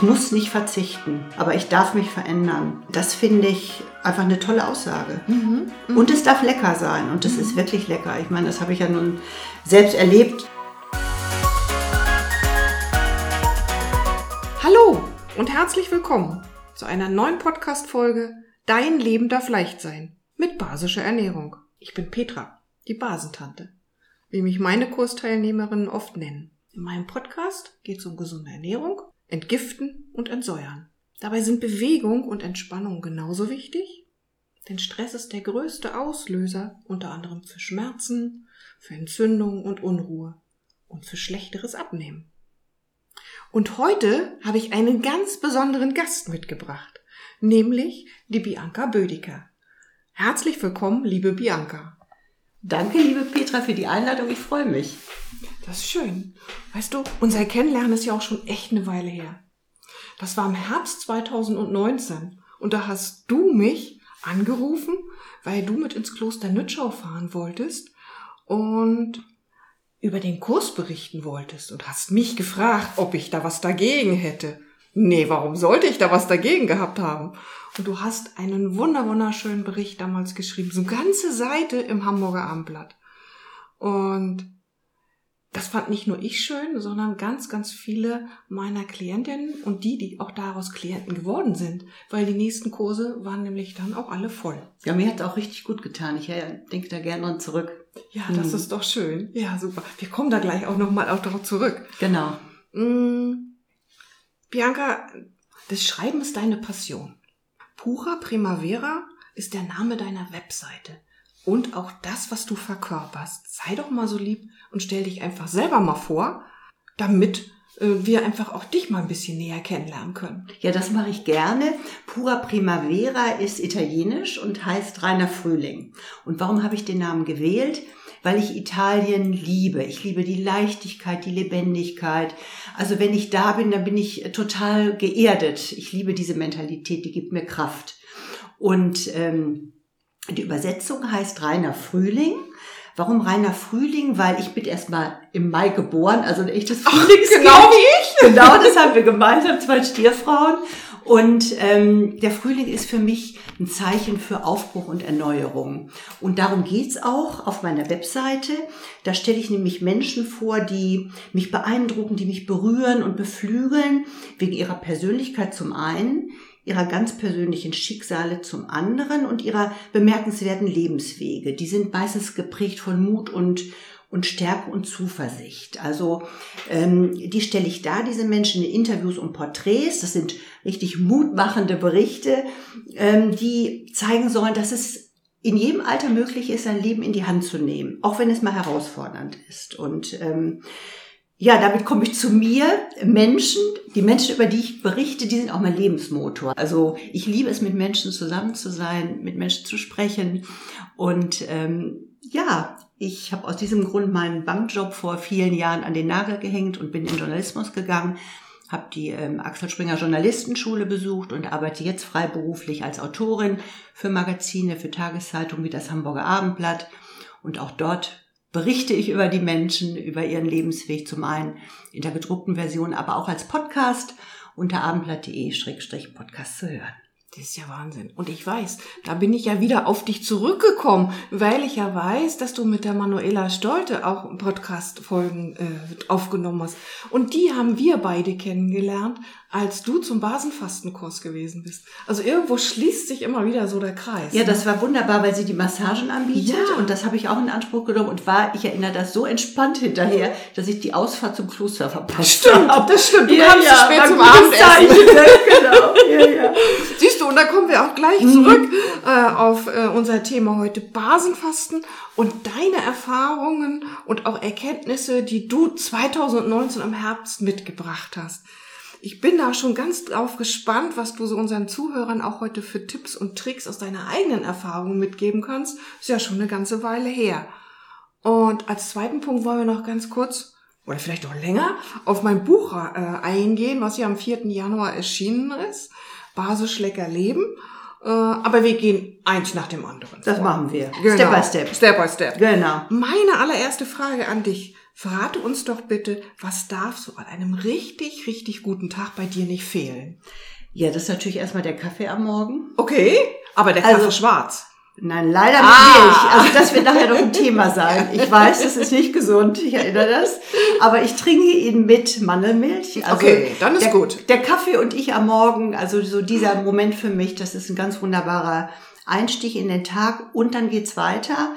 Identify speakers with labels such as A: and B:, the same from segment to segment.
A: ich muss nicht verzichten, aber ich darf mich verändern. Das finde ich einfach eine tolle Aussage. Mhm. Mhm. Und es darf lecker sein und es mhm. ist wirklich lecker. Ich meine, das habe ich ja nun selbst erlebt.
B: Hallo und herzlich willkommen zu einer neuen Podcast-Folge Dein Leben darf leicht sein mit basischer Ernährung. Ich bin Petra, die Basentante, wie mich meine Kursteilnehmerinnen oft nennen. In meinem Podcast geht es um gesunde Ernährung entgiften und entsäuern. Dabei sind Bewegung und Entspannung genauso wichtig, denn Stress ist der größte Auslöser unter anderem für Schmerzen, für Entzündung und Unruhe und für schlechteres Abnehmen. Und heute habe ich einen ganz besonderen Gast mitgebracht, nämlich die Bianca Bödiker. Herzlich willkommen, liebe Bianca.
A: Danke, liebe Petra, für die Einladung. Ich freue mich.
B: Das ist schön. Weißt du, unser Kennenlernen ist ja auch schon echt eine Weile her. Das war im Herbst 2019. Und da hast du mich angerufen, weil du mit ins Kloster Nützschau fahren wolltest und über den Kurs berichten wolltest und hast mich gefragt, ob ich da was dagegen hätte. Nee, warum sollte ich da was dagegen gehabt haben? Und du hast einen wunder wunderschönen Bericht damals geschrieben, so ganze Seite im Hamburger Abendblatt. Und das fand nicht nur ich schön, sondern ganz, ganz viele meiner Klientinnen und die, die auch daraus Klienten geworden sind, weil die nächsten Kurse waren nämlich dann auch alle voll.
A: Ja, mir hat auch richtig gut getan. Ich denke da gerne dran zurück.
B: Ja, das mhm. ist doch schön. Ja, super. Wir kommen da gleich auch nochmal auch darauf zurück.
A: Genau.
B: Mhm. Bianca, das Schreiben ist deine Passion. Pura Primavera ist der Name deiner Webseite und auch das, was du verkörperst. Sei doch mal so lieb und stell dich einfach selber mal vor, damit äh, wir einfach auch dich mal ein bisschen näher kennenlernen können.
A: Ja, das mache ich gerne. Pura Primavera ist italienisch und heißt reiner Frühling. Und warum habe ich den Namen gewählt? Weil ich Italien liebe. Ich liebe die Leichtigkeit, die Lebendigkeit. Also wenn ich da bin, dann bin ich total geerdet. Ich liebe diese Mentalität, die gibt mir Kraft. Und ähm, die Übersetzung heißt reiner Frühling. Warum reiner Frühling? Weil ich bin erstmal im Mai geboren, also ein echtes Frühlingskind.
B: Genau wie ich.
A: Genau, das haben wir gemeinsam, zwei Stierfrauen. Und ähm, der Frühling ist für mich ein Zeichen für Aufbruch und Erneuerung. Und darum geht's auch auf meiner Webseite. Da stelle ich nämlich Menschen vor, die mich beeindrucken, die mich berühren und beflügeln, wegen ihrer Persönlichkeit zum einen, ihrer ganz persönlichen Schicksale zum anderen und ihrer bemerkenswerten Lebenswege. Die sind meistens geprägt von Mut und und Stärke und Zuversicht. Also ähm, die stelle ich da, diese Menschen in Interviews und Porträts. Das sind richtig mutmachende Berichte, ähm, die zeigen sollen, dass es in jedem Alter möglich ist, sein Leben in die Hand zu nehmen, auch wenn es mal herausfordernd ist. Und ähm, ja, damit komme ich zu mir. Menschen, die Menschen, über die ich berichte, die sind auch mein Lebensmotor. Also ich liebe es, mit Menschen zusammen zu sein, mit Menschen zu sprechen. Und ähm, ja, ich habe aus diesem Grund meinen Bankjob vor vielen Jahren an den Nagel gehängt und bin in Journalismus gegangen, habe die ähm, Axel Springer Journalistenschule besucht und arbeite jetzt freiberuflich als Autorin für Magazine, für Tageszeitungen wie das Hamburger Abendblatt. Und auch dort berichte ich über die Menschen, über ihren Lebensweg, zum einen in der gedruckten Version, aber auch als Podcast unter abendblatt.de-podcast zu hören.
B: Das ist ja Wahnsinn. Und ich weiß, da bin ich ja wieder auf dich zurückgekommen, weil ich ja weiß, dass du mit der Manuela Stolte auch Podcast-Folgen äh, aufgenommen hast. Und die haben wir beide kennengelernt, als du zum Basenfastenkurs gewesen bist. Also irgendwo schließt sich immer wieder so der Kreis.
A: Ja, ne? das war wunderbar, weil sie die Massagen anbietet. Ja. Und das habe ich auch in Anspruch genommen und war, ich erinnere das so entspannt hinterher, dass ich die Ausfahrt zum Kloster verpasst
B: stimmt,
A: habe.
B: Das stimmt,
A: du ja, kamst
B: ja,
A: zu spät zum Abendessen.
B: genau. Ja, ja. Siehst du, und da kommen wir auch gleich mhm. zurück äh, auf äh, unser Thema heute Basenfasten und deine Erfahrungen und auch Erkenntnisse, die du 2019 im Herbst mitgebracht hast. Ich bin da schon ganz drauf gespannt, was du so unseren Zuhörern auch heute für Tipps und Tricks aus deiner eigenen Erfahrung mitgeben kannst. Ist ja schon eine ganze Weile her. Und als zweiten Punkt wollen wir noch ganz kurz oder vielleicht auch länger auf mein Buch äh, eingehen, was ja am 4. Januar erschienen ist. Basisch lecker leben. Äh, aber wir gehen eins nach dem anderen.
A: Das vor. machen wir.
B: Genau. Step by step.
A: Step by step.
B: Genau. Meine allererste Frage an dich. Verrate uns doch bitte, was darf so an einem richtig, richtig guten Tag bei dir nicht fehlen?
A: Ja, das ist natürlich erstmal der Kaffee am Morgen.
B: Okay, aber der Kaffee
A: Also-
B: schwarz.
A: Nein, leider
B: Ah.
A: Milch. Also das wird nachher noch ein Thema sein. Ich weiß, das ist nicht gesund, ich erinnere das. Aber ich trinke ihn mit Mandelmilch. Also
B: Okay, dann ist
A: der,
B: gut.
A: Der Kaffee und ich am Morgen, also so dieser Moment für mich, das ist ein ganz wunderbarer Einstieg in den Tag. Und dann geht's weiter,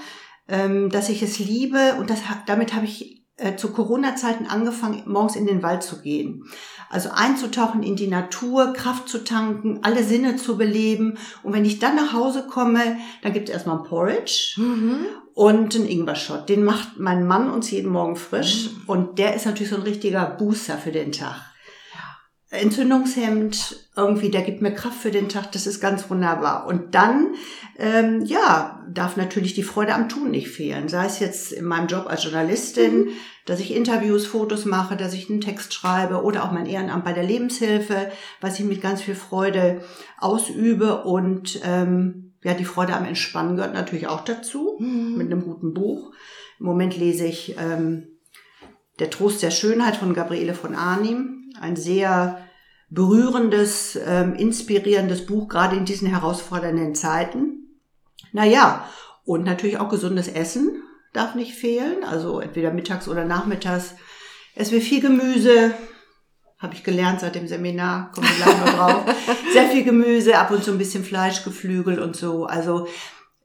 A: ähm, dass ich es liebe. Und das, damit habe ich äh, zu Corona-Zeiten angefangen, morgens in den Wald zu gehen. Also einzutauchen in die Natur, Kraft zu tanken, alle Sinne zu beleben. Und wenn ich dann nach Hause komme, dann gibt es erstmal ein Porridge
B: Mhm.
A: und einen Ingwer-Shot. Den macht mein Mann uns jeden Morgen frisch. Und der ist natürlich so ein richtiger Booster für den Tag. Entzündungshemd, irgendwie, der gibt mir Kraft für den Tag, das ist ganz wunderbar. Und dann, ähm, ja, darf natürlich die Freude am Tun nicht fehlen. Sei es jetzt in meinem Job als Journalistin, dass ich Interviews, Fotos mache, dass ich einen Text schreibe oder auch mein Ehrenamt bei der Lebenshilfe, was ich mit ganz viel Freude ausübe. Und ähm, ja, die Freude am Entspannen gehört natürlich auch dazu,
B: Mhm.
A: mit einem guten Buch. Im Moment lese ich ähm, Der Trost der Schönheit von Gabriele von Arnim. Ein sehr berührendes, ähm, inspirierendes Buch, gerade in diesen herausfordernden Zeiten. Naja, und natürlich auch gesundes Essen darf nicht fehlen. Also entweder mittags oder nachmittags. Es wird viel Gemüse, habe ich gelernt seit dem Seminar, kommen wir gleich noch drauf. Sehr viel Gemüse, ab und zu ein bisschen Fleisch, Geflügel und so. Also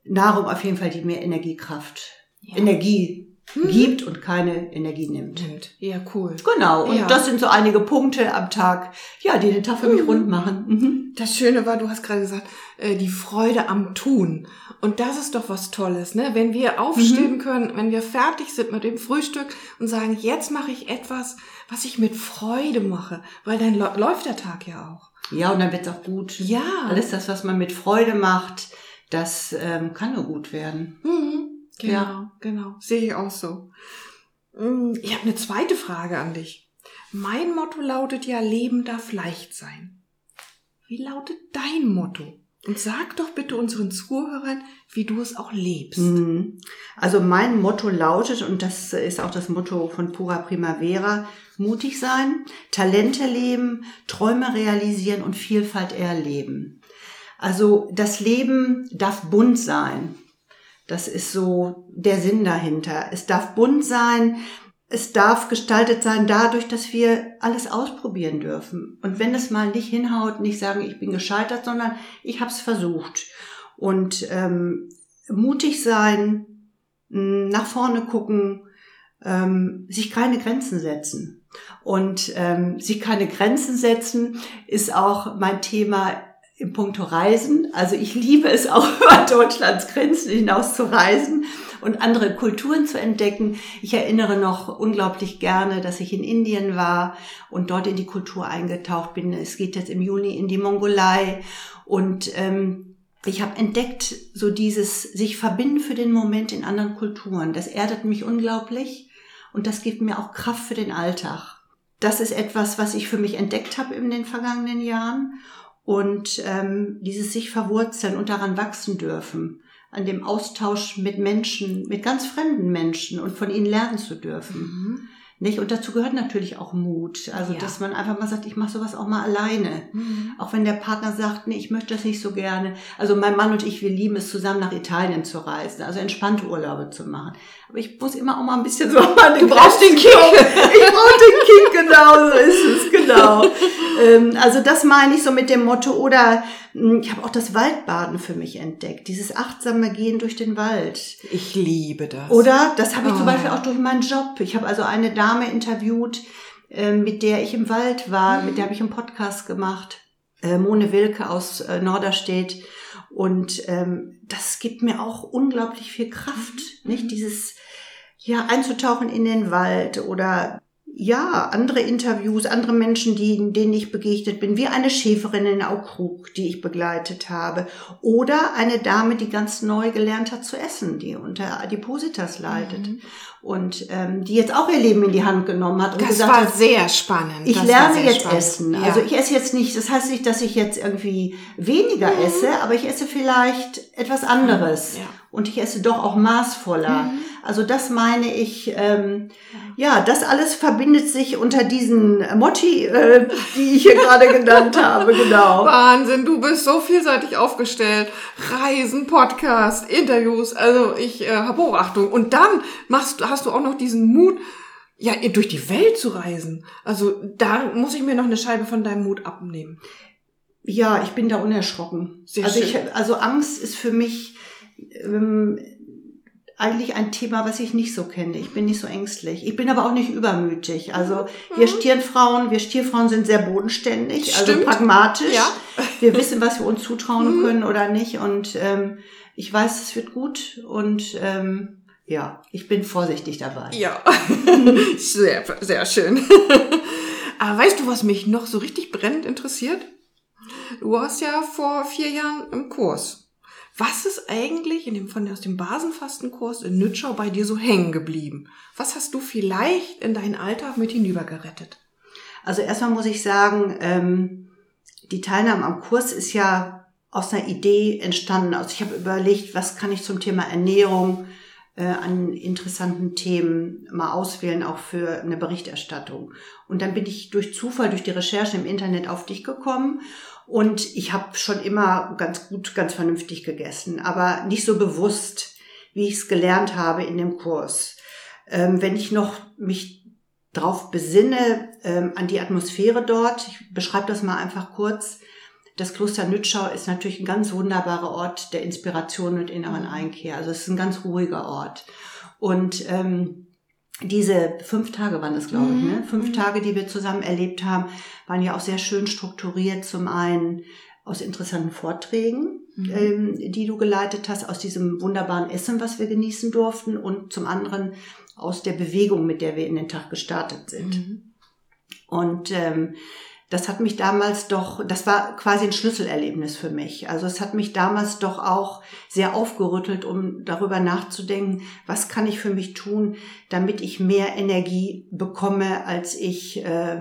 A: Nahrung auf jeden Fall, die mir Energiekraft, Energie gibt und keine Energie nimmt.
B: Stimmt. Ja, cool.
A: Genau, und
B: Ja.
A: das sind so einige Punkte am Tag, ja, die den Tag für mich
B: Mhm.
A: rund machen. Mhm.
B: Das Schöne war, du hast gerade gesagt, äh, die Freude am Tun. Und das ist doch was Tolles, ne? Wenn wir aufstehen können, wenn wir fertig sind mit dem Frühstück und sagen, jetzt mache ich etwas, was ich mit Freude mache, weil dann läuft der Tag ja auch.
A: Ja, und dann wird's auch gut.
B: Ja.
A: Alles das, was man mit Freude macht, das ähm, kann nur gut werden.
B: Mhm. Genau,
A: Ja.
B: genau. Sehe ich auch so. Mm, Ich habe eine zweite Frage an dich. Mein Motto lautet ja, Leben darf leicht sein. Wie lautet dein Motto? Und sag doch bitte unseren Zuhörern, wie du es auch lebst.
A: Mhm. Also mein Motto lautet, und das ist auch das Motto von Pura Primavera, mutig sein, Talente leben, Träume realisieren und Vielfalt erleben. Also das Leben darf bunt sein. Das ist so der Sinn dahinter. Es darf bunt sein. Es darf gestaltet sein dadurch, dass wir alles ausprobieren dürfen. Und wenn es mal nicht hinhaut, nicht sagen, ich bin gescheitert, sondern ich habe es versucht. Und ähm, mutig sein, mh, nach vorne gucken, ähm, sich keine Grenzen setzen. Und ähm, sich keine Grenzen setzen ist auch mein Thema im Punkto Reisen. Also ich liebe es auch über Deutschlands Grenzen hinaus zu reisen und andere Kulturen zu entdecken. Ich erinnere noch unglaublich gerne, dass ich in Indien war und dort in die Kultur eingetaucht bin. Es geht jetzt im Juni in die Mongolei und ähm, ich habe entdeckt, so dieses sich verbinden für den Moment in anderen Kulturen. Das erdet mich unglaublich und das gibt mir auch Kraft für den Alltag. Das ist etwas, was ich für mich entdeckt habe in den vergangenen Jahren und ähm, dieses sich verwurzeln und daran wachsen dürfen, an dem Austausch mit Menschen, mit ganz fremden Menschen und von ihnen lernen zu dürfen.
B: Mhm.
A: Nicht? Und dazu gehört natürlich auch Mut. Also,
B: Ja.
A: dass man einfach mal sagt, ich mache sowas auch mal alleine.
B: Mhm.
A: Auch wenn der Partner sagt, nee, ich möchte das nicht so gerne. Also mein Mann und ich, wir lieben es zusammen nach Italien zu reisen, also entspannte Urlaube zu machen. Aber ich muss immer auch mal ein bisschen so an
B: Du brauchst den Kick.
A: Ich brauche den Kick, genau, so ist es, genau. ähm, also das meine ich so mit dem Motto. Oder mh, ich habe auch das Waldbaden für mich entdeckt, dieses achtsame Gehen durch den Wald.
B: Ich liebe das.
A: Oder das habe ich zum
B: Oh.
A: Beispiel auch durch meinen Job. Ich habe also eine Dame interviewt, äh, mit der ich im Wald war, mit der habe ich einen Podcast gemacht. Äh, Mone Wilke aus äh, Norderstedt. Und ähm, das gibt mir auch unglaublich viel Kraft, nicht? Dieses, ja, einzutauchen in den Wald oder ja, andere Interviews, andere Menschen, die, denen ich begegnet bin, wie eine Schäferin in Aukrug, die ich begleitet habe. Oder eine Dame, die ganz neu gelernt hat zu essen, die unter Adipositas leidet.
B: Mhm.
A: Und ähm, die jetzt auch ihr Leben in die Hand genommen hat und
B: Das
A: gesagt
B: war
A: hat,
B: sehr spannend.
A: ich
B: das
A: lerne jetzt
B: spannend.
A: essen.
B: Ja.
A: Also ich esse jetzt nicht, das heißt nicht, dass ich jetzt irgendwie weniger
B: Mhm.
A: esse, aber ich esse vielleicht etwas anderes.
B: Ja.
A: und ich esse doch auch maßvoller. Mhm. Also das meine ich, ähm, ja, das alles verbindet sich unter diesen Motti, äh, die ich hier gerade genannt habe, genau.
B: Wahnsinn, du bist so vielseitig aufgestellt. Reisen, Podcast, Interviews, also ich äh, habe Hochachtung. Und dann machst, hast du auch noch diesen Mut, ja, durch die Welt zu reisen. Also da muss ich mir noch eine Scheibe von deinem Mut abnehmen.
A: Ja, ich bin da unerschrocken. Sehr also, schön. Ich, also Angst ist für mich ähm, eigentlich ein Thema, was ich nicht so kenne. Ich bin nicht so ängstlich. Ich bin aber auch nicht übermütig. Also mhm. wir Stierfrauen, wir Stierfrauen sind sehr bodenständig, also Stimmt. also pragmatisch. Ja. Wir wissen, was wir uns zutrauen mhm. können oder nicht. Und ähm, ich weiß, es wird gut. Und ähm, ja, ich bin vorsichtig dabei.
B: Ja, sehr, sehr schön. Aber weißt du, was mich noch so richtig brennend interessiert? Du warst ja vor vier Jahren im Kurs. Was ist eigentlich in dem, von, aus dem Basenfastenkurs in Nütschau bei dir so hängen geblieben? Was hast du vielleicht in deinen Alltag mit hinübergerettet?
A: Also erstmal muss ich sagen, ähm, die Teilnahme am Kurs ist ja aus einer Idee entstanden. Also ich habe überlegt, was kann ich zum Thema Ernährung äh, an interessanten Themen mal auswählen, auch für eine Berichterstattung. Und dann bin ich durch Zufall, durch die Recherche im Internet auf dich gekommen und ich habe schon immer ganz gut, ganz vernünftig gegessen, aber nicht so bewusst, wie ich es gelernt habe in dem Kurs. Ähm, wenn ich noch mich drauf besinne, ähm, an die Atmosphäre dort, ich beschreibe das mal einfach kurz. Das Kloster Nütschau ist natürlich ein ganz wunderbarer Ort der Inspiration und inneren Einkehr. Also es ist ein ganz ruhiger Ort. Und ähm, diese fünf Tage waren das, glaube ich, ne? Mhm. Fünf mhm. Tage, die wir zusammen erlebt haben, waren ja auch sehr schön strukturiert. Zum einen aus interessanten Vorträgen, mhm. ähm, die du geleitet hast, aus diesem wunderbaren Essen, was wir genießen durften, und zum anderen aus der Bewegung, mit der wir in den Tag gestartet sind. Mhm. Und ähm, das hat mich damals doch, das war quasi ein Schlüsselerlebnis für mich. Also es hat mich damals doch auch sehr aufgerüttelt, um darüber nachzudenken, was kann ich für mich tun, damit ich mehr Energie bekomme, als ich äh,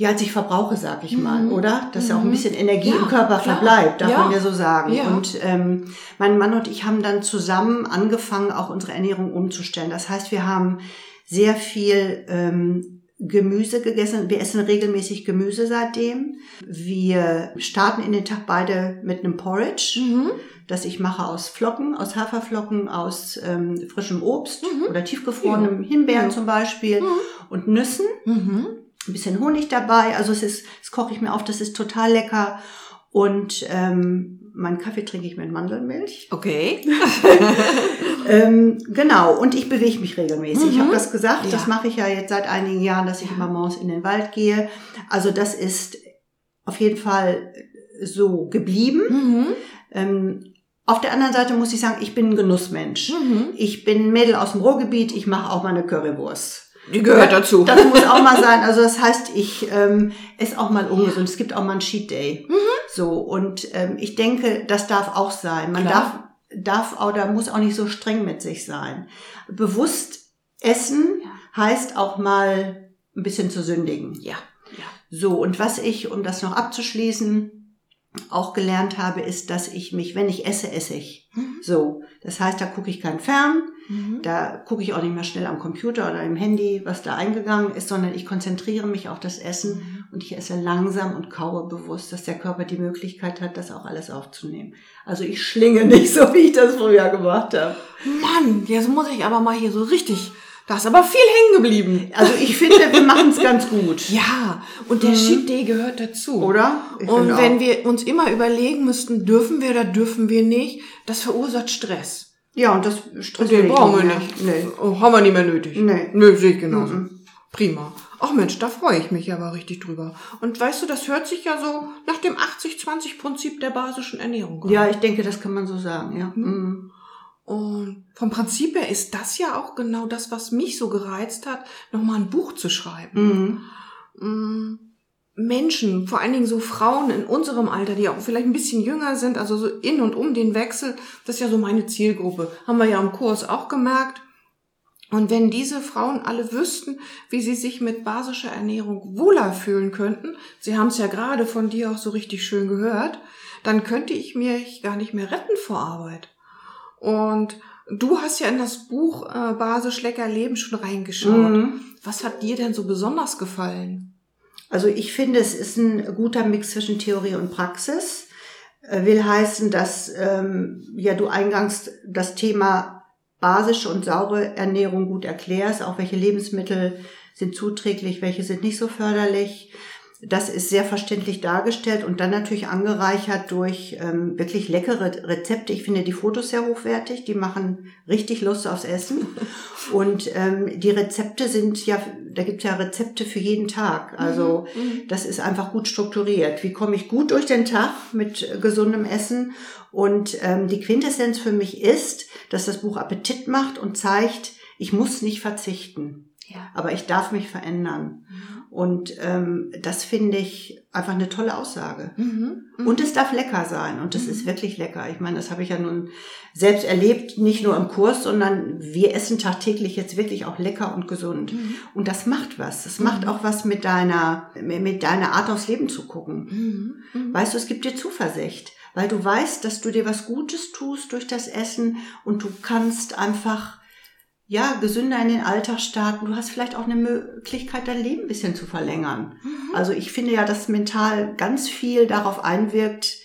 A: ja, als ich verbrauche, sag ich mal, mhm. oder? Dass mhm. ja auch ein mhm. bisschen Energie ja, im Körper klar. verbleibt, darf ja. man ja so sagen. Ja. Und ähm, mein Mann und ich haben dann zusammen angefangen, auch unsere Ernährung umzustellen. Das heißt, wir haben sehr viel ähm, Gemüse gegessen. Wir essen regelmäßig Gemüse seitdem. Wir starten in den Tag beide mit einem Porridge, mhm. das ich mache aus Flocken, aus Haferflocken, aus ähm, frischem Obst mhm. oder tiefgefrorenem ja. Himbeeren ja. zum Beispiel mhm. und Nüssen. Mhm. Ein bisschen Honig dabei. Also es ist, das koche ich mir auf, das ist total lecker. Und ähm, meinen Kaffee trinke ich mit Mandelmilch.
B: Okay.
A: ähm, genau, und ich bewege mich regelmäßig. Mhm. Ich habe das gesagt, ja. das mache ich ja jetzt seit einigen Jahren, dass ich immer morgens in den Wald gehe. Also das ist auf jeden Fall so geblieben. Mhm. Ähm, auf der anderen Seite muss ich sagen, ich bin ein Genussmensch. Mhm. Ich bin Mädel aus dem Ruhrgebiet, ich mache auch mal eine Currywurst.
B: Die gehört dazu.
A: Das muss auch mal sein. Also das heißt, ich ähm, esse auch mal ungesund. Es gibt auch mal einen Cheat Day. Mhm. So und ähm, ich denke, das darf auch sein. Man Klar. darf darf oder muss auch nicht so streng mit sich sein. Bewusst essen heißt auch mal ein bisschen zu sündigen.
B: Ja. ja.
A: So und was ich, um das noch abzuschließen, auch gelernt habe, ist, dass ich mich, wenn ich esse, esse ich. Mhm. So. Das heißt, da gucke ich kein Fern, mhm. da gucke ich auch nicht mehr schnell am Computer oder im Handy, was da eingegangen ist, sondern ich konzentriere mich auf das Essen mhm. Und ich esse langsam und kaue bewusst, dass der Körper die Möglichkeit hat, das auch alles aufzunehmen. Also ich schlinge nicht so, wie ich das früher gemacht habe.
B: Mann, jetzt muss ich aber mal hier so richtig da ist aber viel hängen geblieben.
A: Also ich finde, wir machen es ganz gut.
B: Ja, und der mhm. Cheat Day gehört dazu.
A: Oder?
B: Ich und wenn auch. wir uns immer überlegen müssten, dürfen wir oder dürfen wir nicht, das verursacht Stress.
A: Ja, und das
B: Stress. Und den brauchen wir nicht. Nee. Haben wir nicht mehr nötig. Nee. Nö, sehe ich genauso. Mhm. Prima. Ach Mensch, da freue ich mich aber richtig drüber. Und weißt du, das hört sich ja so nach dem 80-20-Prinzip der basischen Ernährung
A: an. Ja, ich denke, das kann man so sagen, ja. Mhm.
B: mhm. Und vom Prinzip her ist das ja auch genau das, was mich so gereizt hat, nochmal ein Buch zu schreiben. Mhm. Mm, Menschen, vor allen Dingen so Frauen in unserem Alter, die auch vielleicht ein bisschen jünger sind, also so in und um den Wechsel, das ist ja so meine Zielgruppe. Haben wir ja im Kurs auch gemerkt. Und wenn diese Frauen alle wüssten, wie sie sich mit basischer Ernährung wohler fühlen könnten, sie haben es ja gerade von dir auch so richtig schön gehört, dann könnte ich mich gar nicht mehr retten vor Arbeit. Und du hast ja in das Buch äh, Basisch lecker Leben schon reingeschaut.
A: Mhm.
B: Was hat dir denn so besonders gefallen?
A: Also ich finde, es ist ein guter Mix zwischen Theorie und Praxis. Äh, Will heißen, dass ähm, ja du eingangs das Thema basische und saure Ernährung gut erklärst, auch welche Lebensmittel sind zuträglich, welche sind nicht so förderlich. Das ist sehr verständlich dargestellt und dann natürlich angereichert durch ähm, wirklich leckere Rezepte. Ich finde die Fotos sehr hochwertig, die machen richtig Lust aufs Essen. Und ähm, die Rezepte sind ja, da gibt's ja Rezepte für jeden Tag. Also
B: Mhm.
A: das ist einfach gut strukturiert. Wie komme ich gut durch den Tag mit gesundem Essen? Und ähm, die Quintessenz für mich ist, dass das Buch Appetit macht und zeigt, ich muss nicht verzichten,
B: Ja.
A: aber ich darf mich verändern. Und ähm, das finde ich einfach eine tolle Aussage.
B: Mhm. Mhm.
A: Und es darf lecker sein. Und es ist wirklich lecker. Ich meine, das habe ich ja nun selbst erlebt, nicht nur im Kurs, sondern wir essen tagtäglich jetzt wirklich auch lecker und gesund.
B: Mhm.
A: Und das macht was. Das macht auch was mit deiner, mit deiner Art aufs Leben zu gucken.
B: Mhm. Mhm.
A: Weißt du, es gibt dir Zuversicht, weil du weißt, dass du dir was Gutes tust durch das Essen und du kannst einfach ja, gesünder in den Alltag starten. Du hast vielleicht auch eine Möglichkeit, dein Leben ein bisschen zu verlängern.
B: Mhm.
A: Also ich finde ja, dass mental ganz viel darauf einwirkt,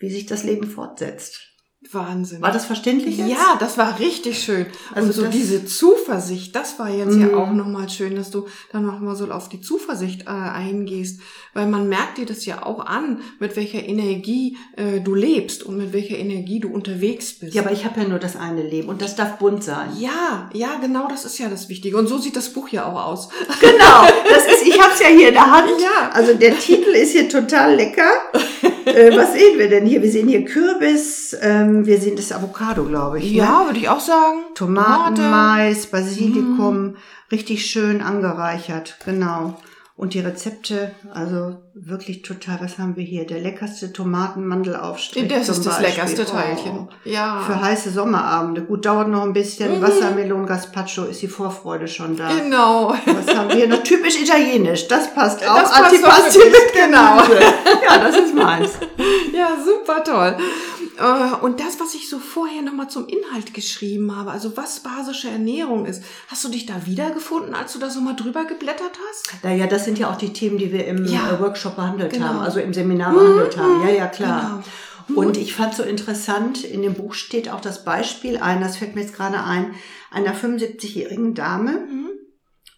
A: wie sich das Leben fortsetzt.
B: Wahnsinn.
A: War das verständlich jetzt?
B: Ja, das war richtig schön.
A: Also
B: und so diese Zuversicht, das war jetzt
A: Mhm.
B: ja auch nochmal schön, dass du dann nochmal so auf die Zuversicht äh, eingehst. Weil man merkt dir das ja auch an, mit welcher Energie äh, du lebst und mit welcher Energie du unterwegs bist.
A: Ja, aber ich habe ja nur das eine Leben und das darf bunt sein.
B: ja, ja, genau, das ist ja das Wichtige. Und so sieht das Buch ja auch aus.
A: Genau, das ist, ich habe es ja hier in der Hand.
B: Ja.
A: Also der Titel ist hier total lecker. äh, was sehen wir denn hier? Wir sehen hier Kürbis, ähm, wir sehen das Avocado, glaube ich. Ne?
B: würde ich auch sagen.
A: Tomaten,
B: Tomate.
A: Mais, Basilikum, richtig schön angereichert, genau. Und die Rezepte, also wirklich total, was haben wir hier? Der leckerste Tomatenmandelaufstrich.
B: Das ist das
A: Beispiel.
B: leckerste
A: Oh.
B: Teilchen. Ja.
A: Für heiße Sommerabende. Gut, dauert noch ein bisschen.
B: Mhm.
A: Wassermelon Gazpacho ist die Vorfreude schon da.
B: Genau.
A: Was haben wir hier noch? Typisch italienisch. Das passt auch.
B: Das passt
A: Antipasti mit
B: genau.
A: Ja, das ist meins.
B: Ja, super toll. Äh, Und das, was ich so vorher nochmal zum Inhalt geschrieben habe, also was basische Ernährung ist, hast du dich da wiedergefunden, als du da so mal drüber geblättert hast?
A: Naja, das sind ja auch die Themen, die wir im
B: Ja.
A: äh, Workshop behandelt
B: Genau.
A: haben, also im Seminar behandelt haben. Ja, ja, klar.
B: Genau.
A: Und ich fand so interessant, in dem Buch steht auch das Beispiel ein, das fällt mir jetzt gerade ein, einer 75-jährigen Dame.
B: Mhm.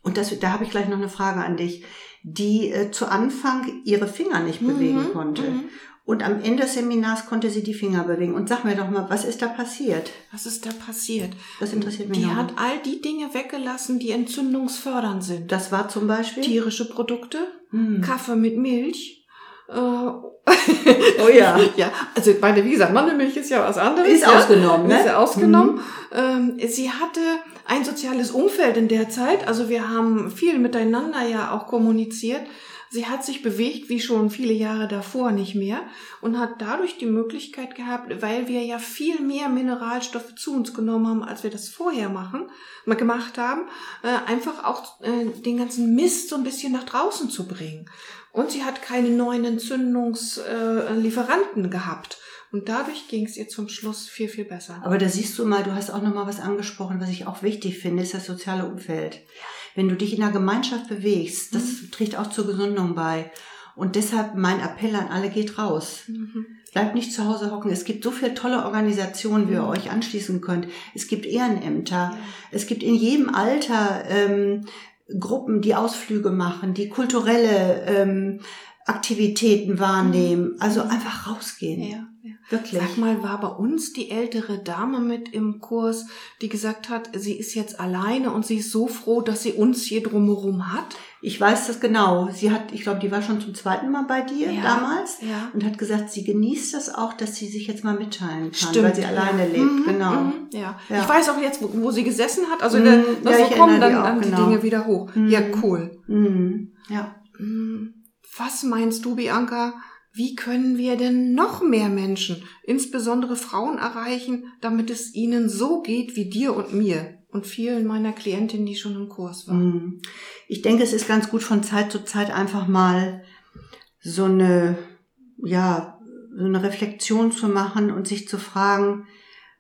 A: Und das, da habe ich gleich noch eine Frage an dich, die äh, zu Anfang ihre Finger nicht bewegen
B: Mhm,
A: konnte.
B: mhm.
A: Und am Ende des Seminars konnte sie die Finger bewegen. Und sag mir doch mal, was ist da passiert?
B: Was ist da passiert?
A: Das interessiert mich
B: Die hat all die Dinge weggelassen, die entzündungsfördernd sind.
A: Das war zum Beispiel?
B: Tierische Produkte,
A: Hm.
B: Kaffee mit Milch. Äh,
A: Oh ja.
B: ja, also meine, wie gesagt, Mandelmilch ist ja was anderes.
A: Ist
B: ja?
A: ausgenommen, ne?
B: Ist ja ausgenommen. Ähm, sie hatte ein soziales Umfeld in der Zeit. Also wir haben viel miteinander ja auch kommuniziert. Sie hat sich bewegt wie schon viele Jahre davor nicht mehr und hat dadurch die Möglichkeit gehabt, weil wir ja viel mehr Mineralstoffe zu uns genommen haben, als wir das vorher machen, gemacht haben, äh, einfach auch äh, den ganzen Mist so ein bisschen nach draußen zu bringen. Und sie hat keine neuen Entzündungslieferanten gehabt. Und dadurch ging es ihr zum Schluss viel, viel besser.
A: Aber da siehst du mal, du hast auch noch mal was angesprochen, was ich auch wichtig finde, ist das soziale Umfeld. Wenn du dich in einer Gemeinschaft bewegst, das trägt auch zur Gesundung bei. Und deshalb mein Appell an alle, geht raus.
B: Mhm.
A: Bleibt nicht zu Hause hocken. Es gibt so viele tolle Organisationen, wie ihr
B: Mhm.
A: euch anschließen könnt. Es gibt Ehrenämter. Es gibt in jedem Alter ähm, Gruppen, die Ausflüge machen, die kulturelle ähm, Aktivitäten wahrnehmen. Also einfach rausgehen.
B: Ja, ja.
A: Wirklich.
B: Sag mal, war bei uns die ältere Dame mit im Kurs, die gesagt hat, sie ist jetzt alleine und sie ist so froh, dass sie uns hier drumherum hat?
A: Ich weiß das genau. Sie hat, ich glaube, die war schon zum zweiten Mal bei dir
B: Ja,
A: damals
B: ja.
A: und hat gesagt, sie genießt das auch, dass sie sich jetzt mal mitteilen kann,
B: Stimmt,
A: weil sie alleine
B: ja.
A: lebt.
B: Mhm,
A: genau.
B: mhm, ja. Ich weiß auch jetzt, wo, wo sie gesessen hat. Also
A: Mhm,
B: das so kommen dann,
A: die auch,
B: dann die
A: genau.
B: Dinge wieder hoch.
A: Mhm.
B: Ja, cool.
A: Mhm. Ja.
B: Was meinst du, Bianca? Wie können wir denn noch mehr Menschen, insbesondere Frauen, erreichen, damit es ihnen so geht wie dir und mir und vielen meiner Klientinnen, die schon im Kurs waren?
A: Mhm. Ich denke, es ist ganz gut von Zeit zu Zeit einfach mal so eine, ja, so eine Reflexion zu machen und sich zu fragen,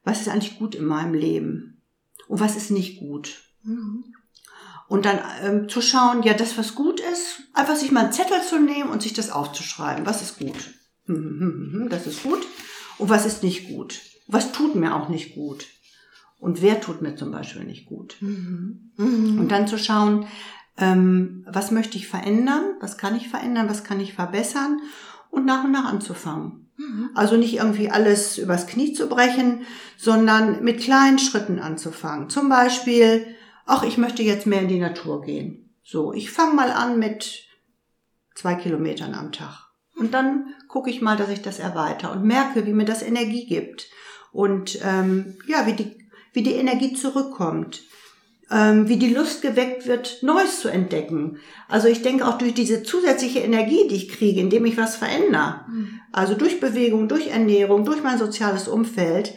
A: was ist eigentlich gut in meinem Leben und was ist nicht gut.
B: Mhm.
A: Und dann ähm, zu schauen, ja, das, was gut ist, einfach sich mal einen Zettel zu nehmen und sich das aufzuschreiben. Was ist gut? Hm, hm, hm, Das ist gut. Und was ist nicht gut? Was tut mir auch nicht gut? Und wer tut mir zum Beispiel nicht gut?
B: Mhm. Mhm.
A: Und dann zu schauen, ähm, was möchte ich verändern? Was kann ich verändern? Was kann ich verbessern? Und nach und nach anzufangen.
B: Mhm.
A: Also nicht irgendwie alles übers Knie zu brechen, sondern mit kleinen Schritten anzufangen. Zum Beispiel, ach, ich möchte jetzt mehr in die Natur gehen. So, ich fange mal an mit zwei Kilometern am Tag. Und dann gucke ich mal, dass ich das erweitere und merke, wie mir das Energie gibt. Und ähm, ja, wie die, wie die Energie zurückkommt. Ähm, wie die Lust geweckt wird, Neues zu entdecken. Also ich denke auch durch diese zusätzliche Energie, die ich kriege, indem ich was verändere,
B: Mhm.
A: also durch Bewegung, durch Ernährung, durch mein soziales Umfeld,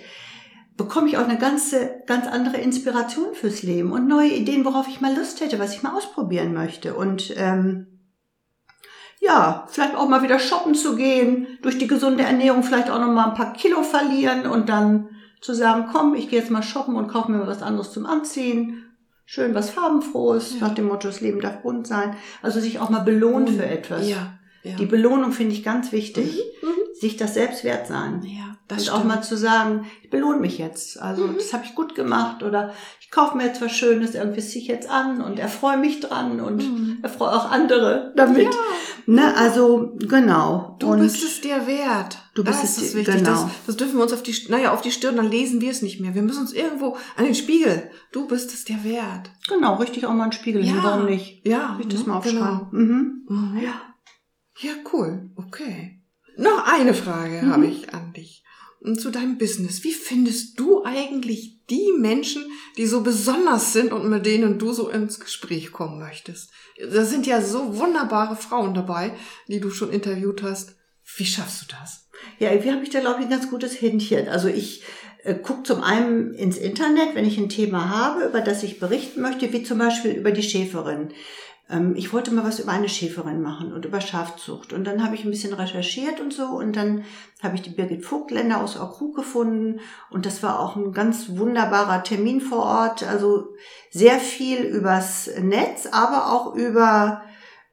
A: bekomme ich auch eine ganze, ganz andere Inspiration fürs Leben und neue Ideen, worauf ich mal Lust hätte, was ich mal ausprobieren möchte. Und ähm, ja, vielleicht auch mal wieder shoppen zu gehen, durch die gesunde Ernährung vielleicht auch noch mal ein paar Kilo verlieren und dann zu sagen, komm, ich gehe jetzt mal shoppen und kaufe mir was anderes zum Anziehen. Schön was farbenfrohes,
B: Ja.
A: nach dem Motto, das Leben darf bunt sein. Also sich auch mal belohnen für etwas.
B: Ja, ja.
A: Die Belohnung finde ich ganz wichtig.
B: Mhm.
A: Sich das selbst wert sein.
B: Ja, das
A: und
B: stimmt.
A: auch mal zu sagen, ich belohne mich jetzt. Also
B: Mhm.
A: das habe ich gut gemacht oder ich kaufe mir jetzt was Schönes, irgendwie ziehe ich jetzt an und erfreue mich dran und
B: Mhm.
A: erfreue auch andere damit.
B: Ja.
A: Ne, also genau.
B: Du
A: und
B: bist es dir wert.
A: Du bist
B: das
A: es
B: ist
A: dir-
B: wichtig.
A: genau.
B: Das, das dürfen wir uns auf die, naja, auf die Stirn, dann lesen wir es nicht mehr. Wir müssen uns irgendwo an den Spiegel. Du bist es dir wert.
A: genau, richtig auch mal einen Spiegel hin,
B: Ja.
A: warum nicht?
B: Ja,
A: Ich das
B: ne?
A: mal aufschreiben.
B: Genau.
A: Mhm.
B: Mhm.
A: Ja.
B: Ja, cool. Okay. Noch eine Frage
A: Mhm.
B: habe ich an dich. Und Zu deinem Business. Wie findest du eigentlich die Menschen, die so besonders sind und mit denen du so ins Gespräch kommen möchtest? Da sind ja so wunderbare Frauen dabei, die du schon interviewt hast. Wie schaffst du das?
A: Ja, irgendwie habe ich da, glaube ich, ein ganz gutes Händchen. Also ich äh, gucke zum einen ins Internet, wenn ich ein Thema habe, über das ich berichten möchte, wie zum Beispiel über die Schäferin. Ähm, ich wollte mal was über eine Schäferin machen und über Schafzucht. Und dann habe ich ein bisschen recherchiert und so. Und dann habe ich die Birgit Vogtländer aus Orkrug gefunden. Und das war auch ein ganz wunderbarer Termin vor Ort. Also sehr viel übers Netz, aber auch über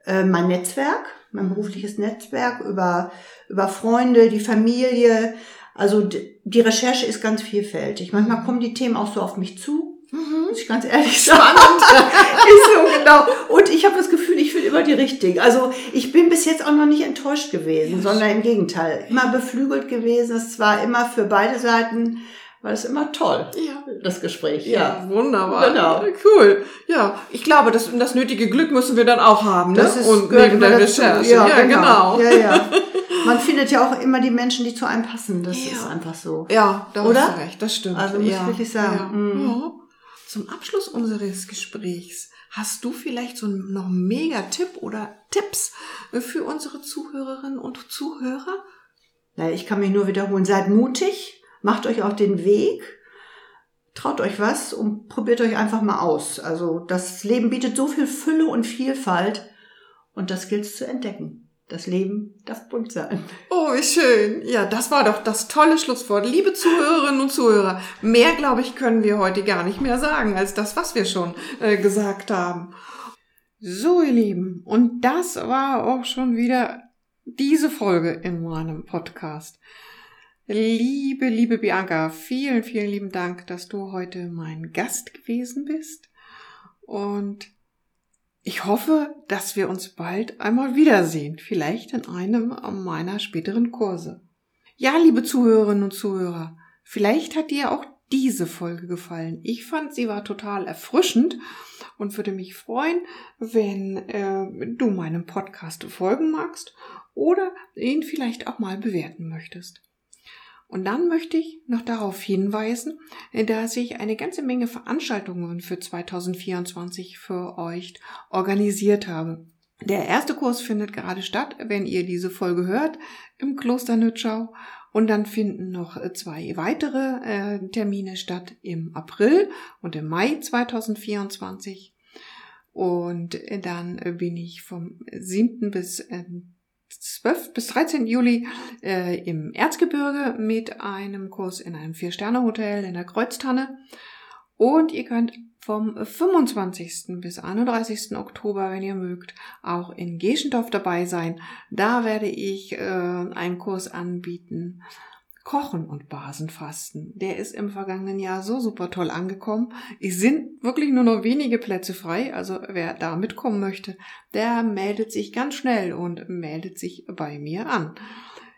A: äh, mein Netzwerk, mein berufliches Netzwerk, über, über Freunde, die Familie. Also die Recherche ist ganz vielfältig. Manchmal kommen die Themen auch so auf mich zu, muss ich ganz ehrlich sagen. ist so genau. Und ich habe das Gefühl, ich finde immer die richtigen. Also ich bin bis jetzt auch noch nicht enttäuscht gewesen,
B: Ja,
A: sondern im Gegenteil. Immer beflügelt gewesen. Es war immer für beide Seiten, war es immer toll,
B: Ja.
A: das Gespräch.
B: Ja, wunderbar.
A: Genau.
B: Cool. Ja, ich glaube, das, das nötige Glück müssen wir dann auch haben. Ne?
A: Das ist,
B: Und neben der. Recherche. Ja, genau.
A: Ja, ja. Man findet ja auch immer die Menschen, die zu einem passen. Das
B: Ja.
A: ist einfach so.
B: Ja, da
A: Oder?
B: hast du recht, das stimmt.
A: Also muss ich
B: ja.
A: wirklich sagen,
B: Ja. Zum Abschluss unseres Gesprächs hast du vielleicht so noch einen Mega-Tipp oder Tipps für unsere Zuhörerinnen und Zuhörer?
A: Naja, ich kann mich nur wiederholen. Seid mutig, macht euch auf den Weg, traut euch was und probiert euch einfach mal aus. Also das Leben bietet so viel Fülle und Vielfalt und das gilt es zu entdecken. Das Leben darf bunt sein.
B: Oh, wie schön. Ja, das war doch das tolle Schlusswort. Liebe Zuhörerinnen und Zuhörer, mehr, glaube ich, können wir heute gar nicht mehr sagen, als das, was wir schon äh, gesagt haben. So, ihr Lieben, und das war auch schon wieder diese Folge in meinem Podcast. Liebe, liebe Bianca, vielen, vielen lieben Dank, dass du heute mein Gast gewesen bist. Und ich hoffe, dass wir uns bald einmal wiedersehen, vielleicht in einem meiner späteren Kurse. Ja, liebe Zuhörerinnen und Zuhörer, vielleicht hat dir auch diese Folge gefallen. Ich fand, sie war total erfrischend und würde mich freuen, wenn äh, du meinem Podcast folgen magst oder ihn vielleicht auch mal bewerten möchtest. Und dann möchte ich noch darauf hinweisen, dass ich eine ganze Menge Veranstaltungen für 2024 für euch organisiert habe. Der erste Kurs findet gerade statt, wenn ihr diese Folge hört, im Kloster Nützschau. Und dann finden noch zwei weitere äh, Termine statt im April und im Mai 2024. Und dann bin ich vom 7. bis 12. bis 13. Juli äh, im Erzgebirge mit einem Kurs in einem Vier-Sterne-Hotel in der Kreuztanne. Und ihr könnt vom 25. bis 31. Oktober, wenn ihr mögt, auch in Geschendorf dabei sein. Da werde ich äh, einen Kurs anbieten Kochen und Basenfasten. Der ist im vergangenen Jahr so super toll angekommen. Es sind wirklich nur noch wenige Plätze frei. Also wer da mitkommen möchte, der meldet sich ganz schnell und meldet sich bei mir an.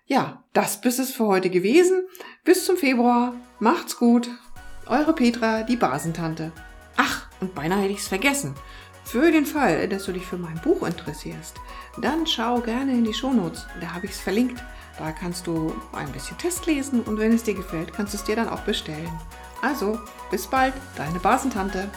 B: Ja, das ist es für heute gewesen. Bis zum Februar. Macht's gut. Eure Petra, die Basentante. Ach, und beinahe hätte ich's vergessen. Für den Fall, dass du dich für mein Buch interessierst, dann schau gerne in die Shownotes. Da habe ich's verlinkt. Da kannst du ein bisschen Test lesen und wenn es dir gefällt, kannst du es dir dann auch bestellen. Also, bis bald, deine Basentante.